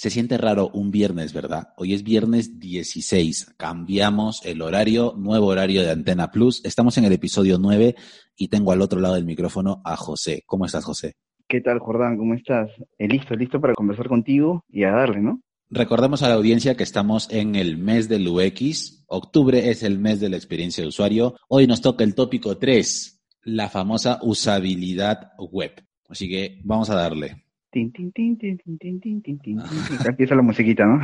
Se siente raro un viernes, ¿verdad? Hoy es viernes 16. Cambiamos el horario, nuevo horario de Antena Plus. Estamos en el episodio 9 y tengo al otro lado del micrófono a José. ¿Cómo estás, José? ¿Qué tal, Jordán? ¿Cómo estás? Eh, listo, listo para conversar contigo y a darle, ¿no? Recordemos a la audiencia que estamos en el mes del UX. Octubre es el mes de la experiencia de usuario. Hoy nos toca el tópico 3, la famosa usabilidad web. Así que vamos a darle. Tin, tin, tin, Empieza la musiquita, ¿no?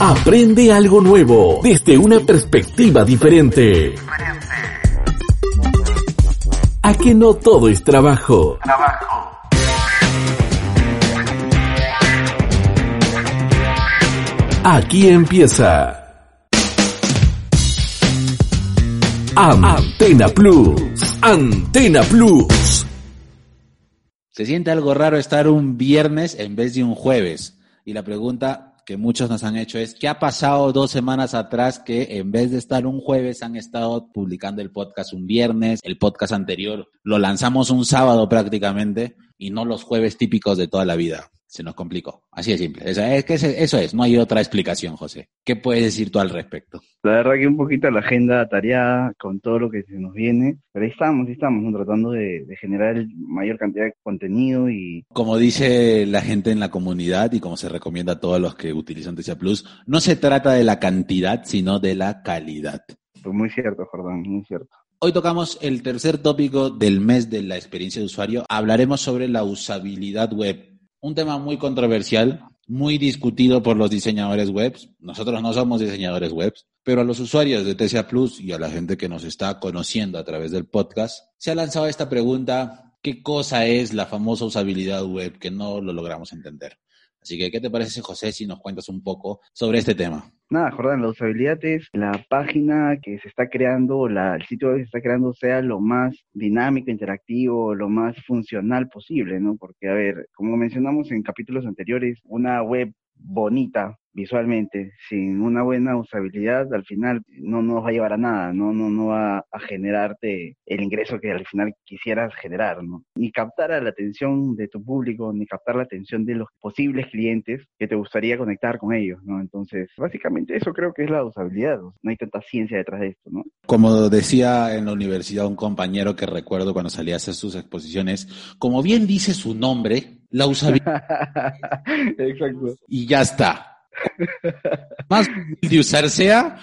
Aprende algo nuevo desde una perspectiva diferente. A que no todo es trabajo. Trabajo. Aquí empieza. Antena Plus. Antena Plus. Se siente algo raro estar un viernes en vez de un jueves. Y la pregunta que muchos nos han hecho es, ¿qué ha pasado dos semanas atrás que en vez de estar un jueves han estado publicando el podcast un viernes? El podcast anterior lo lanzamos un sábado prácticamente y no los jueves típicos de toda la vida se nos complicó. Así de simple. Eso es, que eso es, no hay otra explicación, José. ¿Qué puedes decir tú al respecto? La verdad que un poquito la agenda tareada con todo lo que se nos viene, pero ahí estamos, ahí estamos, tratando de, generar mayor cantidad de contenido y... Como dice la gente en la comunidad y como se recomienda a todos los que utilizan TCA Plus, no se trata de la cantidad, sino de la calidad. Pues muy cierto, Jordán, muy cierto. Hoy tocamos el tercer tópico del mes de la experiencia de usuario. Hablaremos sobre la usabilidad web un tema muy controversial, muy discutido por los diseñadores web. Nosotros no somos diseñadores web, pero a los usuarios de TCA Plus y a la gente que nos está conociendo a través del podcast, se ha lanzado esta pregunta, ¿qué cosa es la famosa usabilidad web que no lo logramos entender? Así que, ¿qué te parece, José, si nos cuentas un poco sobre este tema? Nada, Jordán, la usabilidad es la página que se está creando, la, el sitio que se está creando sea lo más dinámico, interactivo, lo más funcional posible, ¿no? Porque, a ver, como mencionamos en capítulos anteriores, una web bonita, visualmente, sin una buena usabilidad, al final no nos va a llevar a nada, no, no, no va a generarte el ingreso que al final quisieras generar, ¿no? Ni captar la atención de tu público, ni captar la atención de los posibles clientes que te gustaría conectar con ellos, ¿no? Entonces, básicamente eso creo que es la usabilidad, no hay tanta ciencia detrás de esto, ¿no? Como decía en la universidad un compañero que recuerdo cuando salía a hacer sus exposiciones, como bien dice su nombre, la usabilidad. Exacto. Y ya está más de usar sea,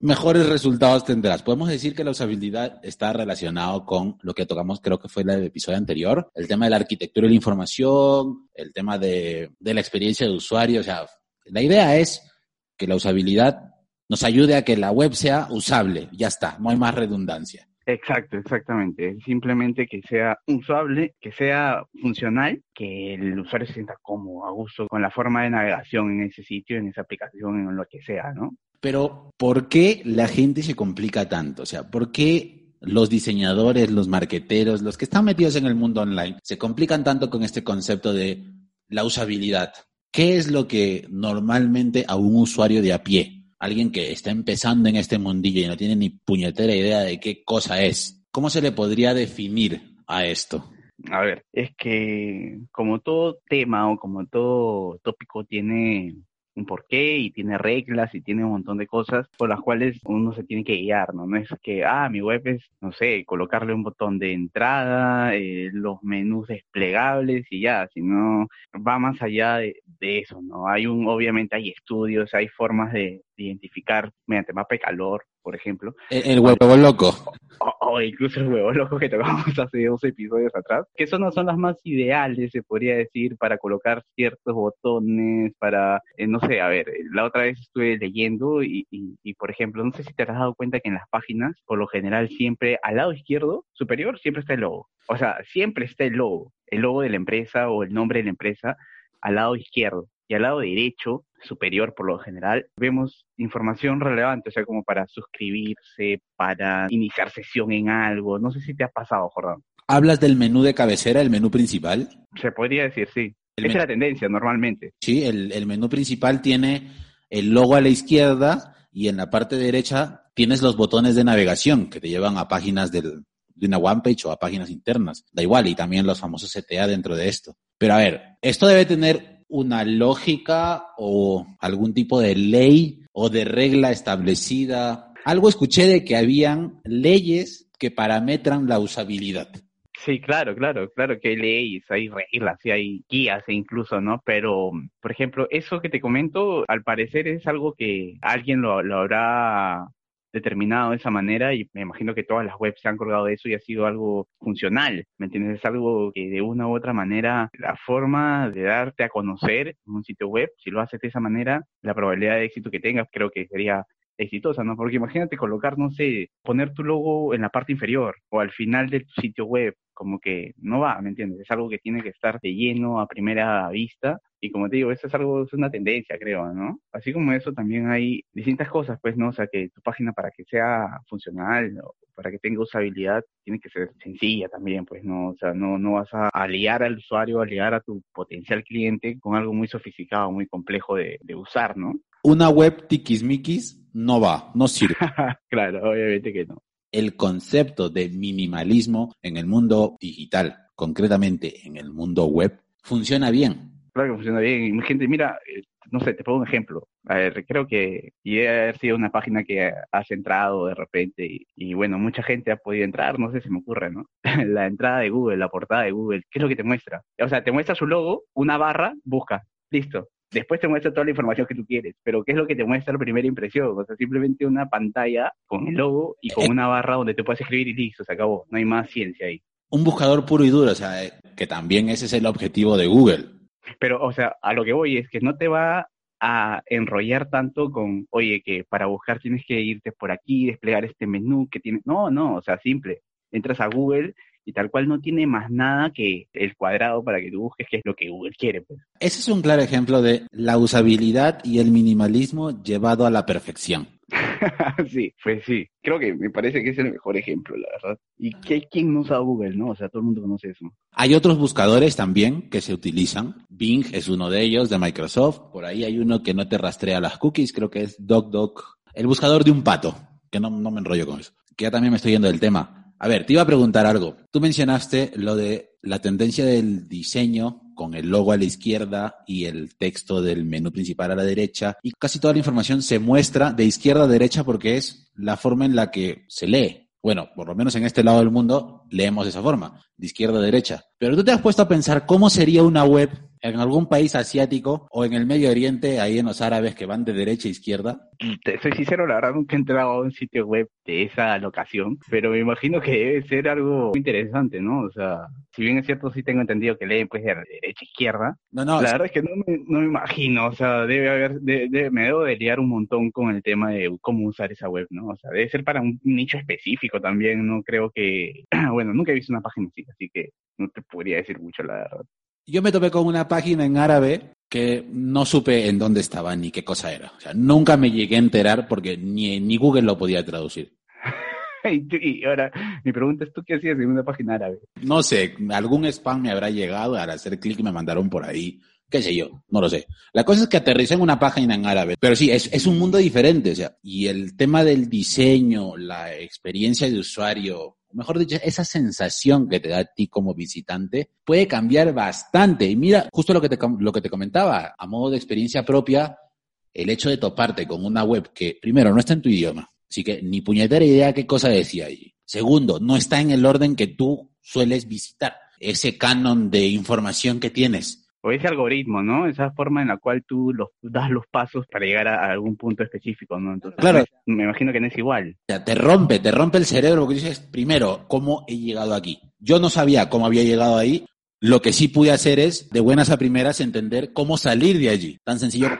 mejores resultados tendrás. Podemos decir que la usabilidad está relacionado con lo que tocamos, creo que fue el episodio anterior, el tema de la arquitectura de la información, el tema de, de la experiencia de usuario. O sea, la idea es que la usabilidad nos ayude a que la web sea usable. Ya está, no hay más redundancia. Exacto, exactamente. Simplemente que sea usable, que sea funcional, que el usuario se sienta cómodo, a gusto con la forma de navegación en ese sitio, en esa aplicación, en lo que sea, ¿no? Pero, ¿por qué la gente se complica tanto? O sea, ¿por qué los diseñadores, los marqueteros, los que están metidos en el mundo online, se complican tanto con este concepto de la usabilidad? ¿Qué es lo que normalmente a un usuario de a pie alguien que está empezando en este mundillo y no tiene ni puñetera idea de qué cosa es, ¿cómo se le podría definir a esto? A ver, es que como todo tema o como todo tópico tiene un porqué y tiene reglas y tiene un montón de cosas por las cuales uno se tiene que guiar, ¿no? No es que, ah, mi web es, no sé, colocarle un botón de entrada, eh, los menús desplegables y ya, sino va más allá de, eso, ¿no? Hay un, obviamente hay estudios, hay formas de, identificar mediante mapa de calor, por ejemplo. El, huevo loco. O, incluso el huevo loco que tocamos hace dos episodios atrás, que eso no son las más ideales, se podría decir, para colocar ciertos botones, para, eh, no sé, a ver, la otra vez estuve leyendo y, y, por ejemplo, no sé si te has dado cuenta que en las páginas, por lo general, siempre al lado izquierdo superior, siempre está el logo. O sea, siempre está el logo, el logo de la empresa o el nombre de la empresa al lado izquierdo y al lado derecho, superior por lo general, vemos información relevante, o sea, como para suscribirse, para iniciar sesión en algo. No sé si te ha pasado, Jordán. ¿Hablas del menú de cabecera, el menú principal? Se podría decir, sí. Esa es la tendencia normalmente. Sí, el, el menú principal tiene el logo a la izquierda y en la parte derecha tienes los botones de navegación que te llevan a páginas del, de una one page o a páginas internas. Da igual, y también los famosos CTA dentro de esto. Pero a ver, esto debe tener una lógica o algún tipo de ley o de regla establecida. Algo escuché de que habían leyes que parametran la usabilidad. Sí, claro, claro, claro que hay leyes, hay reglas y hay guías e incluso, ¿no? Pero, por ejemplo, eso que te comento, al parecer es algo que alguien lo, lo habrá determinado de esa manera y me imagino que todas las webs se han colgado de eso y ha sido algo funcional, ¿me entiendes? Es algo que de una u otra manera, la forma de darte a conocer en un sitio web, si lo haces de esa manera, la probabilidad de éxito que tengas creo que sería exitosa, ¿no? Porque imagínate colocar, no sé, poner tu logo en la parte inferior o al final de tu sitio web, como que no va, ¿me entiendes? Es algo que tiene que estar de lleno a primera vista y como te digo, eso es algo, es una tendencia, creo, ¿no? Así como eso también hay distintas cosas, pues, ¿no? O sea, que tu página para que sea funcional o para que tenga usabilidad tiene que ser sencilla también, pues, ¿no? O sea, no, no vas a aliar al usuario, aliar a tu potencial cliente con algo muy sofisticado, muy complejo de, de usar, ¿no? Una web tiquismiquis no va, no sirve. claro, obviamente que no. El concepto de minimalismo en el mundo digital, concretamente en el mundo web, funciona bien. Claro que funciona bien. Gente, mira, eh, no sé, te pongo un ejemplo. A ver, creo que y haber sido una página que has entrado de repente y, y, bueno, mucha gente ha podido entrar, no sé, si me ocurre, ¿no? la entrada de Google, la portada de Google, ¿qué es lo que te muestra? O sea, te muestra su logo, una barra, busca, listo. Después te muestra toda la información que tú quieres, pero ¿qué es lo que te muestra la primera impresión? O sea, simplemente una pantalla con el logo y con una barra donde te puedes escribir y listo, se acabó. No hay más ciencia ahí. Un buscador puro y duro, o sea, que también ese es el objetivo de Google. Pero, o sea, a lo que voy es que no te va a enrollar tanto con, oye, que para buscar tienes que irte por aquí, desplegar este menú que tiene. No, no, o sea, simple. Entras a Google y tal cual no tiene más nada que el cuadrado para que tú busques qué es lo que Google quiere. Pues. Ese es un claro ejemplo de la usabilidad y el minimalismo llevado a la perfección. sí, pues sí. Creo que me parece que es el mejor ejemplo, la verdad. ¿Y que, quién no usa Google, no? O sea, todo el mundo conoce eso. Hay otros buscadores también que se utilizan. Bing es uno de ellos, de Microsoft. Por ahí hay uno que no te rastrea las cookies, creo que es DocDoc. El buscador de un pato, que no, no me enrollo con eso. Que ya también me estoy yendo del tema. A ver, te iba a preguntar algo. Tú mencionaste lo de la tendencia del diseño con el logo a la izquierda y el texto del menú principal a la derecha. Y casi toda la información se muestra de izquierda a derecha porque es la forma en la que se lee. Bueno, por lo menos en este lado del mundo leemos de esa forma, de izquierda a derecha. Pero tú te has puesto a pensar cómo sería una web en algún país asiático o en el Medio Oriente, ahí en los árabes que van de derecha a izquierda? Te soy sincero, la verdad nunca he entrado a un sitio web de esa locación, pero me imagino que debe ser algo interesante, ¿no? O sea, si bien es cierto, sí tengo entendido que leen pues de derecha a izquierda. No, no. La verdad es que no me, no me imagino, o sea, debe haber, de, me debo de liar un montón con el tema de cómo usar esa web, ¿no? O sea, debe ser para un nicho específico también, no creo que, bueno, nunca he visto una página así, así que no te podría decir mucho la verdad. Yo me topé con una página en árabe que no supe en dónde estaba ni qué cosa era. O sea, nunca me llegué a enterar porque ni, ni Google lo podía traducir. y, ahora, mi pregunta es, ¿tú qué hacías en una página árabe? No sé, algún spam me habrá llegado, al hacer clic me mandaron por ahí, qué sé yo, no lo sé. La cosa es que aterricé en una página en árabe, pero sí, es, es un mundo diferente, o sea, y el tema del diseño, la experiencia de usuario, mejor dicho, esa sensación que te da a ti como visitante puede cambiar bastante. Y mira, justo lo que te, lo que te comentaba, a modo de experiencia propia, el hecho de toparte con una web que, primero, no está en tu idioma, así que ni puñetera idea qué cosa decía allí. Segundo, no está en el orden que tú sueles visitar, ese canon de información que tienes o ese algoritmo, ¿no? Esa forma en la cual tú los, das los pasos para llegar a, algún punto específico, ¿no? Entonces, claro. me imagino que no es igual. O sea, te rompe, te rompe el cerebro porque dices, primero, ¿cómo he llegado aquí? Yo no sabía cómo había llegado ahí. Lo que sí pude hacer es, de buenas a primeras, entender cómo salir de allí. Tan sencillo.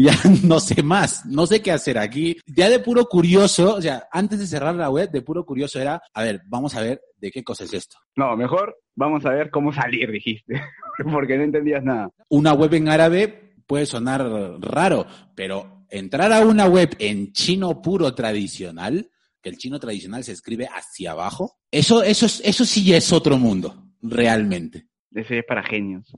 ya no sé más, no sé qué hacer aquí. Ya de puro curioso, o sea, antes de cerrar la web, de puro curioso era, a ver, vamos a ver de qué cosa es esto. No, mejor vamos a ver cómo salir, dijiste, porque no entendías nada. Una web en árabe puede sonar raro, pero entrar a una web en chino puro tradicional, que el chino tradicional se escribe hacia abajo, eso, eso, eso sí es otro mundo, realmente. Ese es para genios.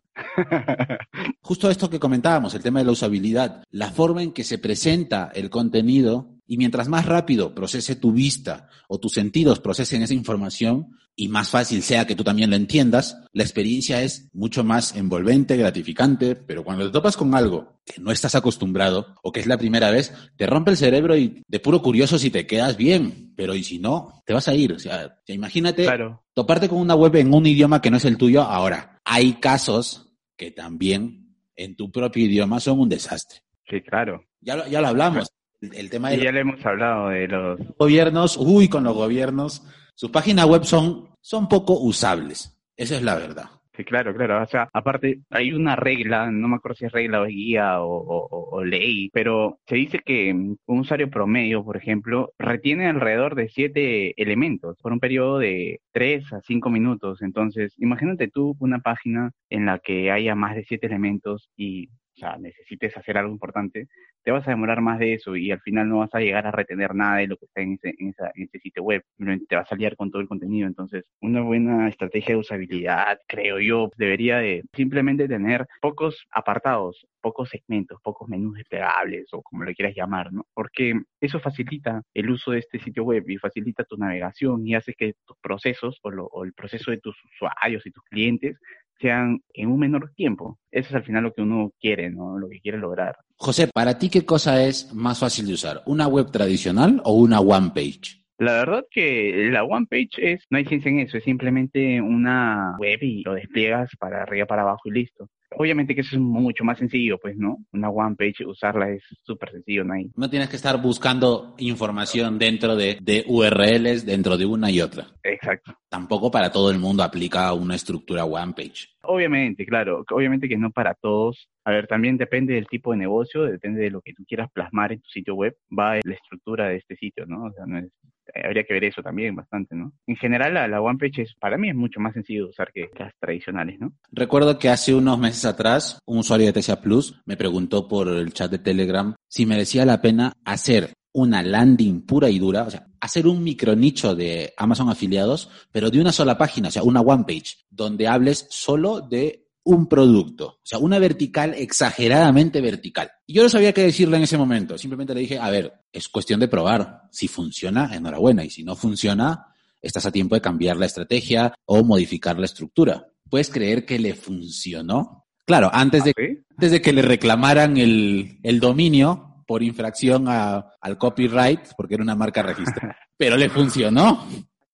Justo esto que comentábamos, el tema de la usabilidad, la forma en que se presenta el contenido Y mientras más rápido procese tu vista o tus sentidos procesen esa información y más fácil sea que tú también lo entiendas, la experiencia es mucho más envolvente, gratificante, pero cuando te topas con algo que no estás acostumbrado o que es la primera vez, te rompe el cerebro y de puro curioso si te quedas bien, pero y si no, te vas a ir. O sea, imagínate toparte con una web en un idioma que no es el tuyo ahora. Hay casos que también en tu propio idioma son un desastre. Sí, claro. Ya lo, ya lo hablamos. El, tema de ya le hemos hablado de los gobiernos. Uy, con los gobiernos. Sus páginas web son, son poco usables. Esa es la verdad. Sí, claro, claro. O sea, aparte, hay una regla, no me acuerdo si es regla o guía o, ley, pero se dice que un usuario promedio, por ejemplo, retiene alrededor de siete elementos por un periodo de tres a cinco minutos. Entonces, imagínate tú una página en la que haya más de siete elementos y o sea, necesites hacer algo importante, te vas a demorar más de eso y al final no vas a llegar a retener nada de lo que está en ese, en esa, en ese sitio web. Te vas a liar con todo el contenido. Entonces, una buena estrategia de usabilidad, creo yo, debería de simplemente tener pocos apartados, pocos segmentos, pocos menús desplegables o como lo quieras llamar, ¿no? Porque eso facilita el uso de este sitio web y facilita tu navegación y hace que tus procesos o, o el proceso de tus usuarios y tus clientes sean en un menor tiempo. Eso es al final lo que uno quiere, ¿no? Lo que quiere lograr. José, ¿para ti qué cosa es más fácil de usar? ¿Una web tradicional o una one page? La verdad que la one page es, no hay ciencia en eso, es simplemente una web y lo despliegas para arriba, para abajo y listo. Obviamente que eso es mucho más sencillo, pues, ¿no? Una one page, usarla es súper sencillo, ¿no? Hay... No tienes que estar buscando información dentro de, de, URLs, dentro de una y otra. Exacto. Tampoco para todo el mundo aplica una estructura one page. Obviamente, claro, obviamente que no para todos. A ver, también depende del tipo de negocio, depende de lo que tú quieras plasmar en tu sitio web, va la estructura de este sitio, ¿no? O sea, no es habría que ver eso también bastante, ¿no? En general, la, la OnePage es, para mí es mucho más sencillo de usar que las tradicionales, ¿no? Recuerdo que hace unos meses atrás, un usuario de TCA Plus me preguntó por el chat de Telegram si merecía la pena hacer una landing pura y dura, o sea, hacer un micronicho de Amazon afiliados, pero de una sola página, o sea, una one page, donde hables solo de un producto, o sea, una vertical exageradamente vertical. Y yo no sabía qué decirle en ese momento, simplemente le dije, a ver, es cuestión de probar. Si funciona, enhorabuena, y si no funciona, estás a tiempo de cambiar la estrategia o modificar la estructura. ¿Puedes creer que le funcionó? Claro, antes de, ¿Ah, antes de que le reclamaran el, el dominio por infracción al copyright, porque era una marca registrada, pero le funcionó.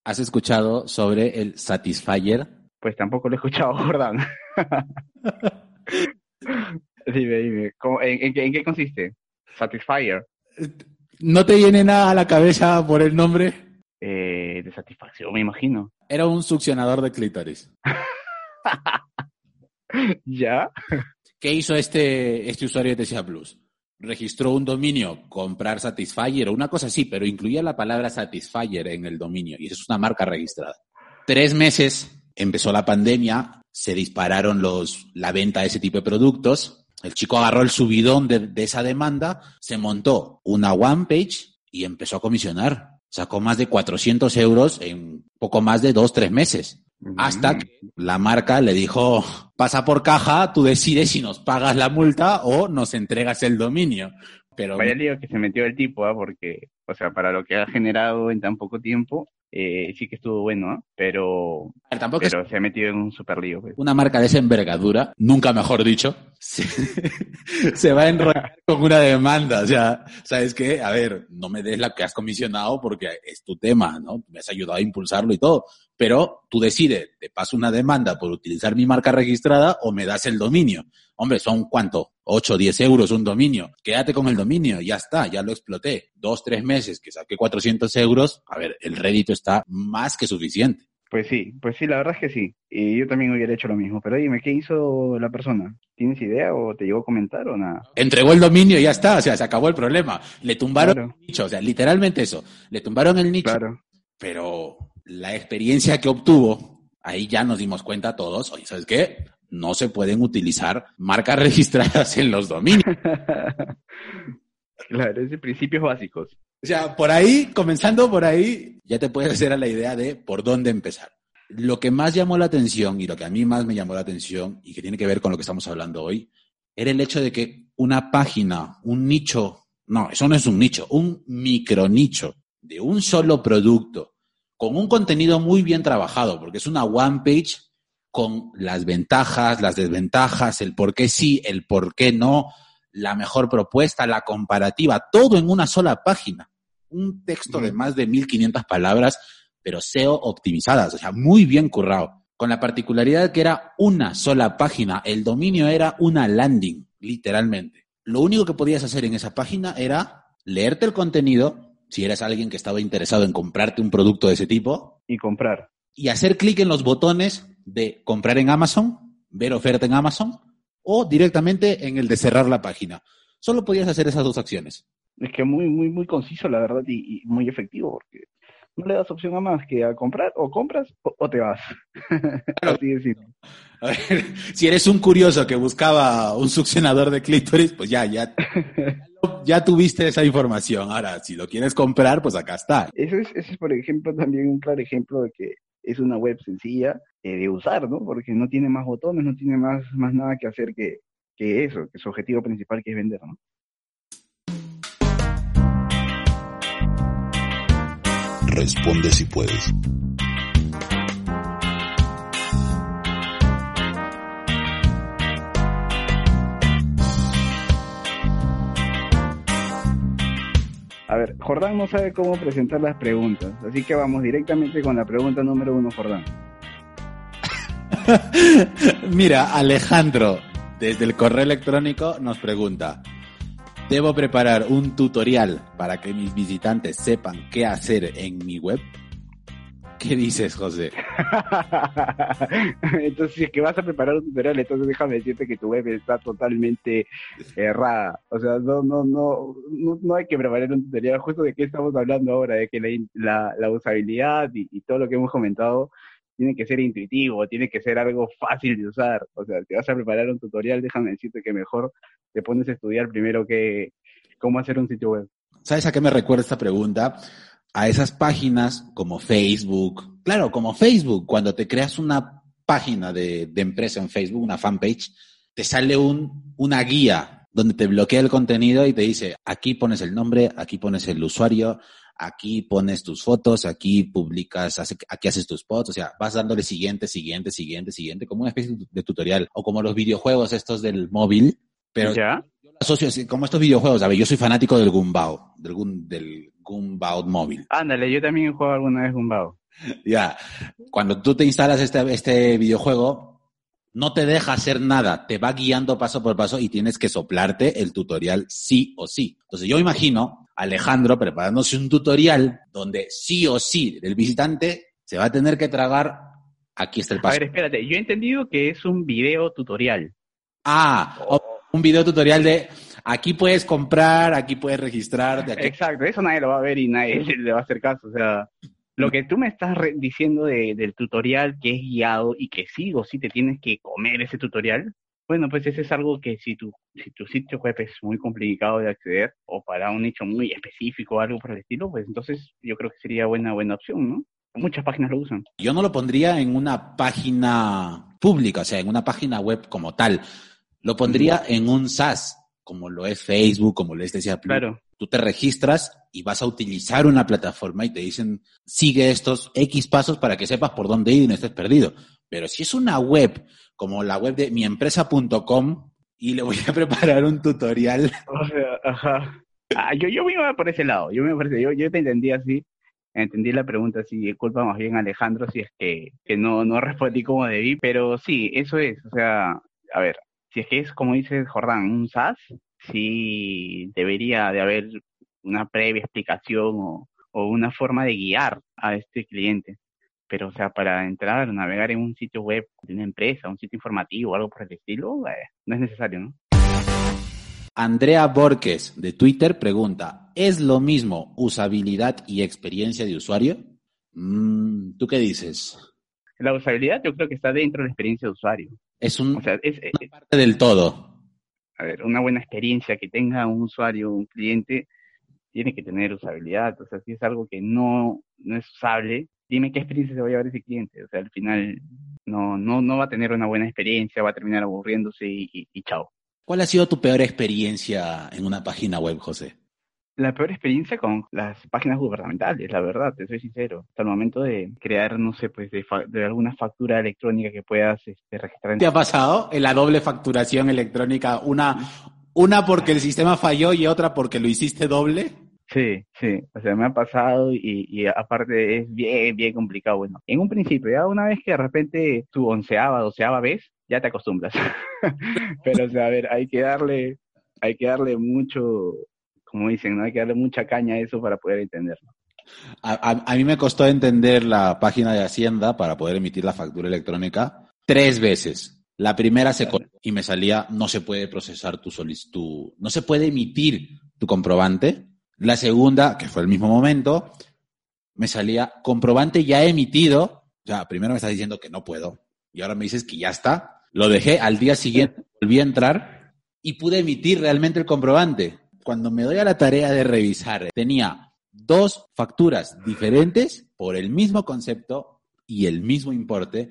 ¿Has escuchado sobre el Satisfyer? Pues tampoco lo he escuchado, Jordán. dime, dime. en, qué consiste? Satisfyer. ¿No te viene nada a la cabeza por el nombre? Eh, de satisfacción, me imagino. Era un succionador de clítoris. ¿Ya? ¿Qué hizo este, este usuario de TCA Plus? Registró un dominio, comprar Satisfyer o una cosa así, pero incluía la palabra Satisfyer en el dominio y eso es una marca registrada. Tres meses empezó la pandemia, se dispararon los, la venta de ese tipo de productos. El chico agarró el subidón de, esa demanda, se montó una one page y empezó a comisionar. Sacó más de 400 euros en poco más de dos, tres meses. Hasta que la marca le dijo, pasa por caja, tú decides si nos pagas la multa o nos entregas el dominio. Pero... Vaya lío que se metió el tipo, ¿ah? porque, o sea, para lo que ha generado en tan poco tiempo, eh, sí que estuvo bueno, pero, tampoco pero se ha metido en un super lío. Pues. Una marca de esa envergadura, nunca mejor dicho, se, va a enrollar con una demanda. O sea, ¿sabes qué? A ver, no me des la que has comisionado porque es tu tema, ¿no? Me has ayudado a impulsarlo y todo. Pero tú decides, te paso una demanda por utilizar mi marca registrada o me das el dominio. Hombre, son cuánto? 8 o 10 euros un dominio. Quédate con el dominio, ya está, ya lo exploté. Dos, tres meses que saqué 400 euros, a ver, el rédito está más que suficiente. Pues sí, pues sí, la verdad es que sí. Y yo también hubiera hecho lo mismo. Pero dime, ¿qué hizo la persona? ¿Tienes idea o te llegó a comentar o nada? Entregó el dominio y ya está, o sea, se acabó el problema. Le tumbaron el nicho, o sea, literalmente eso. Le tumbaron el nicho. Claro. Pero la experiencia que obtuvo, ahí ya nos dimos cuenta todos, oye, ¿sabes qué? no se pueden utilizar marcas registradas en los dominios. claro, es de principios básicos. O sea, por ahí, comenzando por ahí, ya te puedes hacer a la idea de por dónde empezar. Lo que más llamó la atención y lo que a mí más me llamó la atención y que tiene que ver con lo que estamos hablando hoy, era el hecho de que una página, un nicho No, eso no es un nicho, un micronicho de un solo producto, con un contenido muy bien trabajado, porque es una one page con las ventajas, las desventajas, el por qué sí, el por qué no, la mejor propuesta, la comparativa, todo en una sola página. Un texto de más de 1500 palabras, pero SEO optimizadas, o sea, muy bien currado. Con la particularidad que era una sola página, el dominio era una landing, literalmente. Lo único que podías hacer en esa página era leerte el contenido, si eras alguien que estaba interesado en comprarte un producto de ese tipo. Y comprar. Y hacer clic en los botones de comprar en Amazon, ver oferta en Amazon o directamente en el de cerrar la página. Solo podías hacer esas dos acciones. Es que muy, muy, muy conciso, la verdad, y, muy efectivo, porque no le das opción a más que a comprar, o compras o, te vas. Así A ver, si eres un curioso que buscaba un succionador de clítoris, pues ya, ya, ya tuviste esa información. Ahora, si lo quieres comprar, pues acá está. Eso es, eso es, por ejemplo, también un claro ejemplo de que es una web sencilla eh, de usar, ¿no? Porque no tiene más botones, no tiene más, más nada que hacer que, que eso, que su objetivo principal que es vender, ¿no? Responde si puedes. A ver, Jordán no sabe cómo presentar las preguntas, así que vamos directamente con la pregunta número uno, Jordán. Mira, Alejandro, desde el correo electrónico nos pregunta, ¿debo preparar un tutorial para que mis visitantes sepan qué hacer en mi web? ¿Qué dices, José? entonces, si es que vas a preparar un tutorial, entonces déjame decirte que tu web está totalmente errada. O sea, no, no, no, no, hay que preparar un tutorial. Justo de qué estamos hablando ahora, de que la, usabilidad y, todo lo que hemos comentado tiene que ser intuitivo, tiene que ser algo fácil de usar. O sea, si vas a preparar un tutorial, déjame decirte que mejor te pones a estudiar primero que cómo hacer un sitio web. ¿Sabes a qué me recuerda esta pregunta? a esas páginas como Facebook. Claro, como Facebook, cuando te creas una página de, empresa en Facebook, una fanpage, te sale un, una guía donde te bloquea el contenido y te dice, aquí pones el nombre, aquí pones el usuario, aquí pones tus fotos, aquí publicas, aquí haces tus posts, o sea, vas dándole siguiente, siguiente, siguiente, siguiente, como una especie de tutorial, o como los videojuegos estos del móvil, pero ¿Ya? yo asocio como estos videojuegos, a ver, yo soy fanático del Gumbao, del, del Gumbao móvil. Ándale, yo también he jugado alguna vez Gumbao. ya, cuando tú te instalas este, este videojuego, no te deja hacer nada, te va guiando paso por paso y tienes que soplarte el tutorial sí o sí. Entonces yo imagino Alejandro preparándose un tutorial donde sí o sí el visitante se va a tener que tragar, aquí está el paso. A ver, espérate, yo he entendido que es un video tutorial. Ah, un video tutorial de aquí puedes comprar, aquí puedes registrar. Exacto, eso nadie lo va a ver y nadie le va a hacer caso. O sea, lo que tú me estás diciendo del tutorial que es guiado y que sí o sí te tienes que comer ese tutorial, bueno, pues ese es algo que si tu, si tu sitio web es muy complicado de acceder o para un nicho muy específico o algo por el estilo, pues entonces yo creo que sería buena, buena opción, ¿no? Muchas páginas lo usan. Yo no lo pondría en una página pública, o sea, en una página web como tal. Lo pondría en un SaaS, como lo es Facebook, como lo es decía Claro. Tú te registras y vas a utilizar una plataforma y te dicen, sigue estos X pasos para que sepas por dónde ir y no estés perdido. Pero si es una web como la web de miempresa.com y le voy a preparar un tutorial. O ajá. Ah, yo, yo me iba por ese lado, yo me parece, yo, yo te entendí así, entendí la pregunta así, culpa más bien Alejandro si es que, que no, no respondí como debí, pero sí, eso es, o sea, a ver, si es que es como dice Jordán, un SaaS, sí debería de haber una previa explicación o, una forma de guiar a este cliente. Pero, o sea, para entrar, navegar en un sitio web de una empresa, un sitio informativo, algo por el estilo, eh, no es necesario, ¿no? Andrea Borges de Twitter pregunta, ¿es lo mismo usabilidad y experiencia de usuario? Mm, ¿Tú qué dices? La usabilidad yo creo que está dentro de la experiencia de usuario. Es un, una parte del todo. A ver, una buena experiencia que tenga un usuario, un cliente, tiene que tener usabilidad. O sea, si es algo que no, no es usable, dime qué experiencia se va a llevar ese cliente. O sea, al final no, no, no va a tener una buena experiencia, va a terminar aburriéndose y, y, chao. ¿Cuál ha sido tu peor experiencia en una página web, José? la peor experiencia con las páginas gubernamentales, la verdad, te soy sincero. Hasta el momento de crear, no sé, pues de, de alguna factura electrónica que puedas este, registrar. ¿Te ha pasado en la doble facturación electrónica? Una, una porque el sistema falló y otra porque lo hiciste doble. Sí, sí, o sea, me ha pasado y, y, aparte es bien, bien complicado. Bueno, en un principio, ya una vez que de repente tu onceava, doceava vez, ya te acostumbras. Pero, o sea, a ver, hay que darle, hay que darle mucho, como dicen, ¿no? Hay que darle mucha caña a eso para poder entenderlo. A, a, mí me costó entender la página de Hacienda para poder emitir la factura electrónica tres veces. La primera se y me salía no se puede procesar tu solicitud, no se puede emitir tu comprobante la segunda, que fue el mismo momento, me salía comprobante ya emitido. O sea, primero me estás diciendo que no puedo y ahora me dices que ya está. Lo dejé al día siguiente, volví a entrar y pude emitir realmente el comprobante. Cuando me doy a la tarea de revisar, tenía dos facturas diferentes por el mismo concepto y el mismo importe.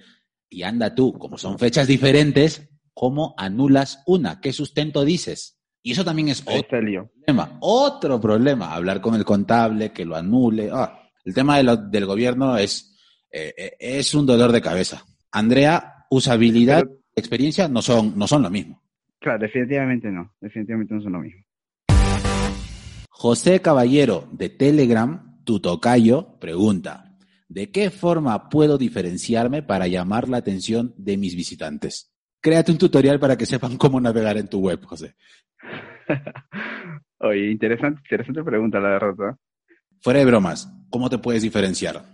Y anda tú, como son fechas diferentes, ¿cómo anulas una? ¿Qué sustento dices? Y eso también es otro problema. Otro problema, hablar con el contable, que lo anule. Ah, el tema de del gobierno es, eh, eh, es un dolor de cabeza. Andrea, usabilidad, experiencia no son, no son lo mismo. Claro, definitivamente no. Definitivamente no son lo mismo. José Caballero de Telegram, tu tocayo, pregunta, ¿de qué forma puedo diferenciarme para llamar la atención de mis visitantes? Créate un tutorial para que sepan cómo navegar en tu web, José. Oye, interesante, interesante pregunta, la verdad. Fuera de bromas, ¿cómo te puedes diferenciar?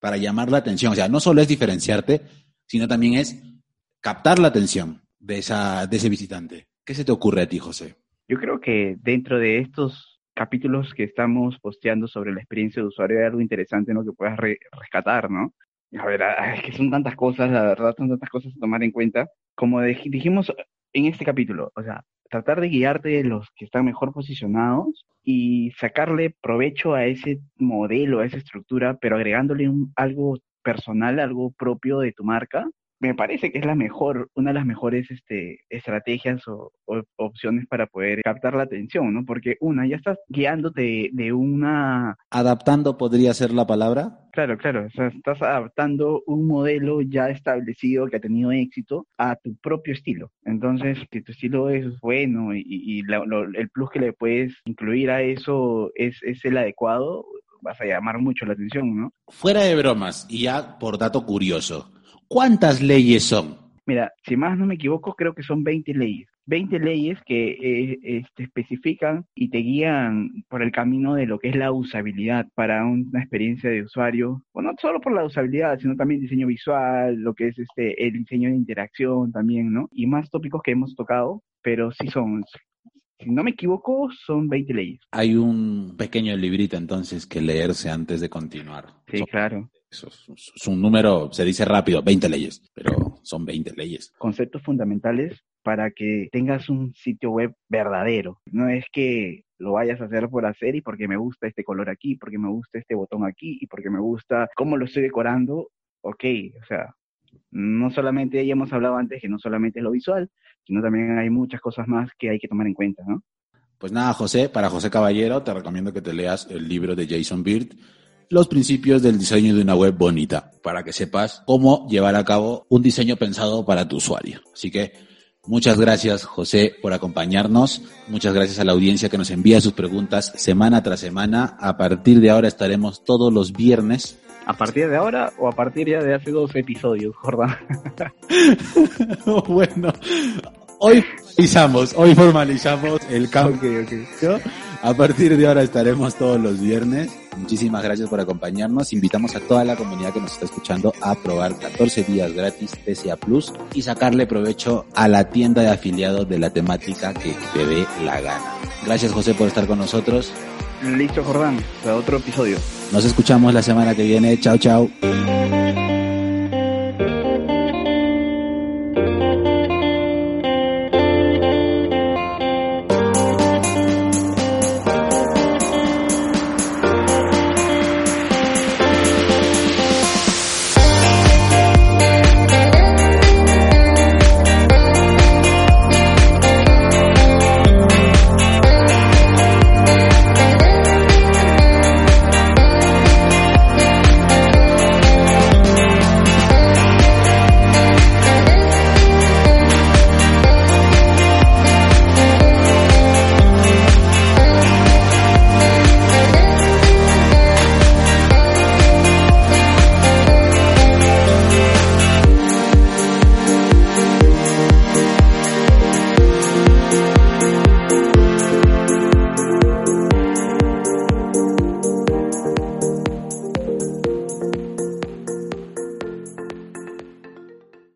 Para llamar la atención. O sea, no solo es diferenciarte, sino también es captar la atención de, esa, de ese visitante. ¿Qué se te ocurre a ti, José? Yo creo que dentro de estos capítulos que estamos posteando sobre la experiencia de usuario hay algo interesante ¿no? que puedas rescatar, ¿no? A ver, es que son tantas cosas, la verdad, son tantas cosas a tomar en cuenta. Como dijimos en este capítulo, o sea, tratar de guiarte de los que están mejor posicionados y sacarle provecho a ese modelo, a esa estructura, pero agregándole algo personal, algo propio de tu marca, me parece que es la mejor, una de las mejores este, estrategias o, opciones para poder captar la atención, ¿no? Porque una, ya estás guiándote de una... Adaptando podría ser la palabra. Claro, claro, o sea, estás adaptando un modelo ya establecido que ha tenido éxito a tu propio estilo. Entonces, que tu estilo es bueno y, el plus que le puedes incluir a eso es, es el adecuado, vas a llamar mucho la atención, ¿no? Fuera de bromas, y ya por dato curioso, ¿Cuántas leyes son? Mira, si más no me equivoco, creo que son 20 leyes. 20 leyes que eh, este, especifican y te guían por el camino de lo que es la usabilidad para una experiencia de usuario, bueno, no solo por la usabilidad, sino también diseño visual, lo que es este el diseño de interacción también, ¿no? Y más tópicos que hemos tocado, pero sí son, si no me equivoco, son 20 leyes. Hay un pequeño librito entonces que leerse antes de continuar. Sí, claro. Eso es un número, se dice rápido, 20 leyes, pero son 20 leyes. Conceptos fundamentales para que tengas un sitio web verdadero. No es que lo vayas a hacer por hacer y porque me gusta este color aquí, porque me gusta este botón aquí y porque me gusta cómo lo estoy decorando. Ok, o sea, no solamente, ya hemos hablado antes que no solamente es lo visual, sino también hay muchas cosas más que hay que tomar en cuenta, ¿no? Pues nada, José, para José Caballero te recomiendo que te leas el libro de Jason Beard los principios del diseño de una web bonita, para que sepas cómo llevar a cabo un diseño pensado para tu usuario. Así que muchas gracias José por acompañarnos, muchas gracias a la audiencia que nos envía sus preguntas semana tras semana. A partir de ahora estaremos todos los viernes ¿A partir de ahora o a partir ya de hace dos episodios, Jordán? bueno, hoy formalizamos, hoy formalizamos el cambio. A partir de ahora estaremos todos los viernes. Muchísimas gracias por acompañarnos. Invitamos a toda la comunidad que nos está escuchando a probar 14 días gratis TCA Plus y sacarle provecho a la tienda de afiliados de la temática que te dé la gana. Gracias José por estar con nosotros. Listo Jordán, para otro episodio. Nos escuchamos la semana que viene. Chao, chao.